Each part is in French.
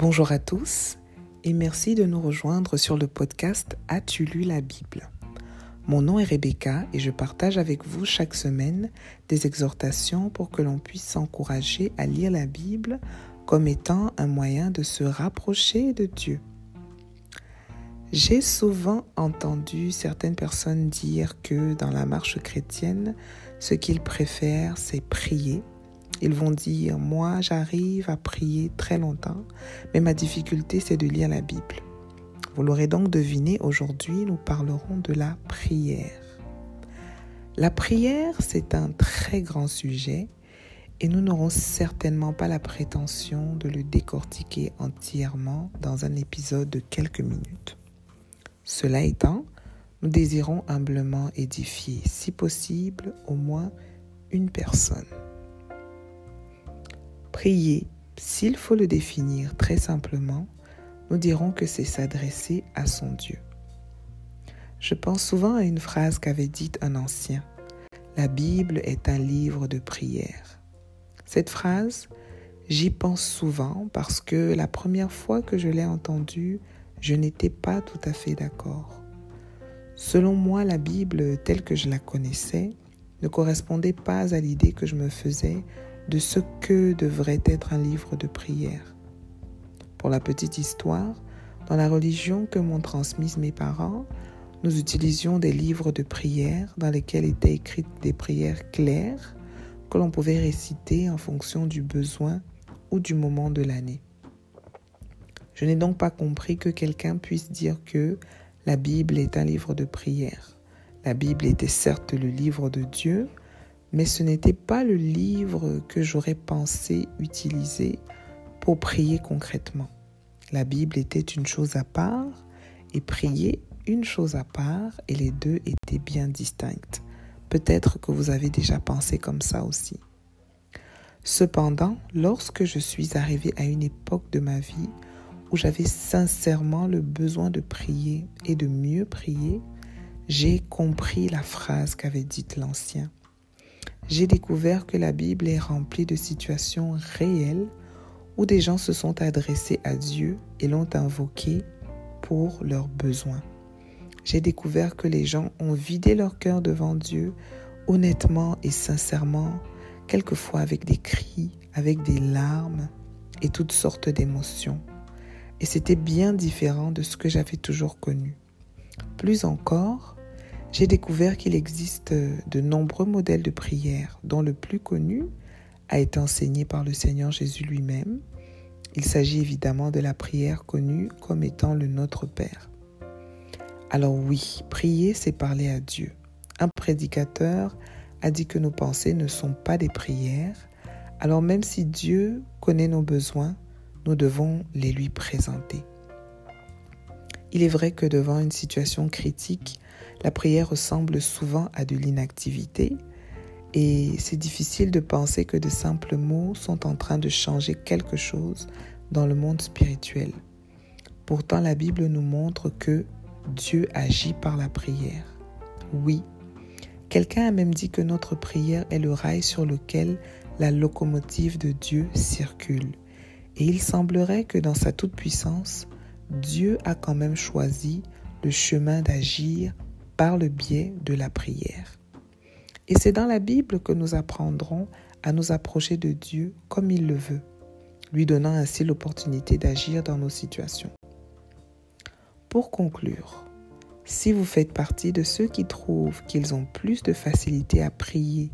Bonjour à tous et merci de nous rejoindre sur le podcast As-tu lu la Bible? Mon nom est Rebecca et je partage avec vous chaque semaine des exhortations pour que l'on puisse s'encourager à lire la Bible comme étant un moyen de se rapprocher de Dieu. J'ai souvent entendu certaines personnes dire que dans la marche chrétienne, ce qu'ils préfèrent, c'est prier ils vont dire, moi j'arrive à prier très longtemps, mais ma difficulté c'est de lire la Bible. Vous l'aurez donc deviné, aujourd'hui nous parlerons de la prière. La prière, c'est un très grand sujet et nous n'aurons certainement pas la prétention de le décortiquer entièrement dans un épisode de quelques minutes. Cela étant, nous désirons humblement édifier, si possible, au moins une personne. Prier, s'il faut le définir très simplement, nous dirons que c'est s'adresser à son Dieu. Je pense souvent à une phrase qu'avait dite un ancien. La Bible est un livre de prière. Cette phrase, j'y pense souvent parce que la première fois que je l'ai entendue, je n'étais pas tout à fait d'accord. Selon moi, la Bible telle que je la connaissais ne correspondait pas à l'idée que je me faisais de ce que devrait être un livre de prière. Pour la petite histoire, dans la religion que m'ont transmise mes parents, nous utilisions des livres de prière dans lesquels étaient écrites des prières claires que l'on pouvait réciter en fonction du besoin ou du moment de l'année. Je n'ai donc pas compris que quelqu'un puisse dire que la Bible est un livre de prière. La Bible était certes le livre de Dieu, mais ce n'était pas le livre que j'aurais pensé utiliser pour prier concrètement. La Bible était une chose à part et prier une chose à part et les deux étaient bien distinctes. Peut-être que vous avez déjà pensé comme ça aussi. Cependant, lorsque je suis arrivée à une époque de ma vie où j'avais sincèrement le besoin de prier et de mieux prier, j'ai compris la phrase qu'avait dite l'ancien j'ai découvert que la Bible est remplie de situations réelles où des gens se sont adressés à Dieu et l'ont invoqué pour leurs besoins. J'ai découvert que les gens ont vidé leur cœur devant Dieu honnêtement et sincèrement, quelquefois avec des cris, avec des larmes et toutes sortes d'émotions. Et c'était bien différent de ce que j'avais toujours connu. Plus encore, j'ai découvert qu'il existe de nombreux modèles de prière, dont le plus connu a été enseigné par le Seigneur Jésus lui-même. Il s'agit évidemment de la prière connue comme étant le Notre Père. Alors oui, prier, c'est parler à Dieu. Un prédicateur a dit que nos pensées ne sont pas des prières, alors même si Dieu connaît nos besoins, nous devons les lui présenter. Il est vrai que devant une situation critique, la prière ressemble souvent à de l'inactivité et c'est difficile de penser que de simples mots sont en train de changer quelque chose dans le monde spirituel. Pourtant, la Bible nous montre que Dieu agit par la prière. Oui, quelqu'un a même dit que notre prière est le rail sur lequel la locomotive de Dieu circule. Et il semblerait que dans sa toute-puissance, Dieu a quand même choisi le chemin d'agir par le biais de la prière. Et c'est dans la Bible que nous apprendrons à nous approcher de Dieu comme il le veut, lui donnant ainsi l'opportunité d'agir dans nos situations. Pour conclure, si vous faites partie de ceux qui trouvent qu'ils ont plus de facilité à prier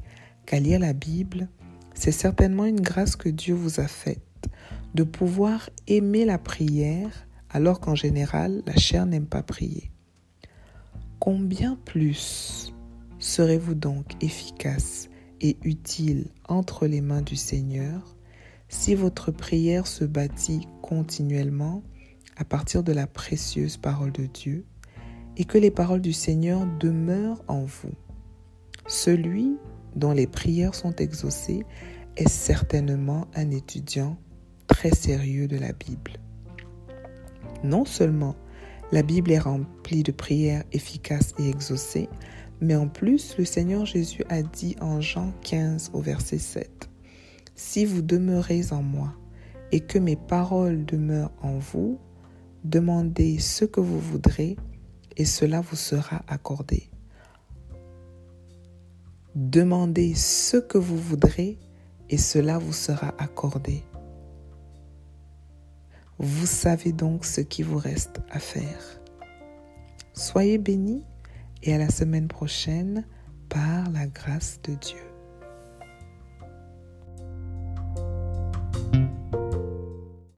qu'à lire la Bible, c'est certainement une grâce que Dieu vous a faite de pouvoir aimer la prière alors qu'en général la chair n'aime pas prier. Combien plus serez-vous donc efficace et utile entre les mains du Seigneur si votre prière se bâtit continuellement à partir de la précieuse parole de Dieu et que les paroles du Seigneur demeurent en vous? Celui dont les prières sont exaucées est certainement un étudiant très sérieux de la Bible. Non seulement la Bible est remplie de prières efficaces et exaucées, mais en plus, le Seigneur Jésus a dit en Jean 15 au verset 7, Si vous demeurez en moi et que mes paroles demeurent en vous, demandez ce que vous voudrez et cela vous sera accordé. Demandez ce que vous voudrez et cela vous sera accordé. Vous savez donc ce qui vous reste à faire. Soyez bénis et à la semaine prochaine par la grâce de Dieu.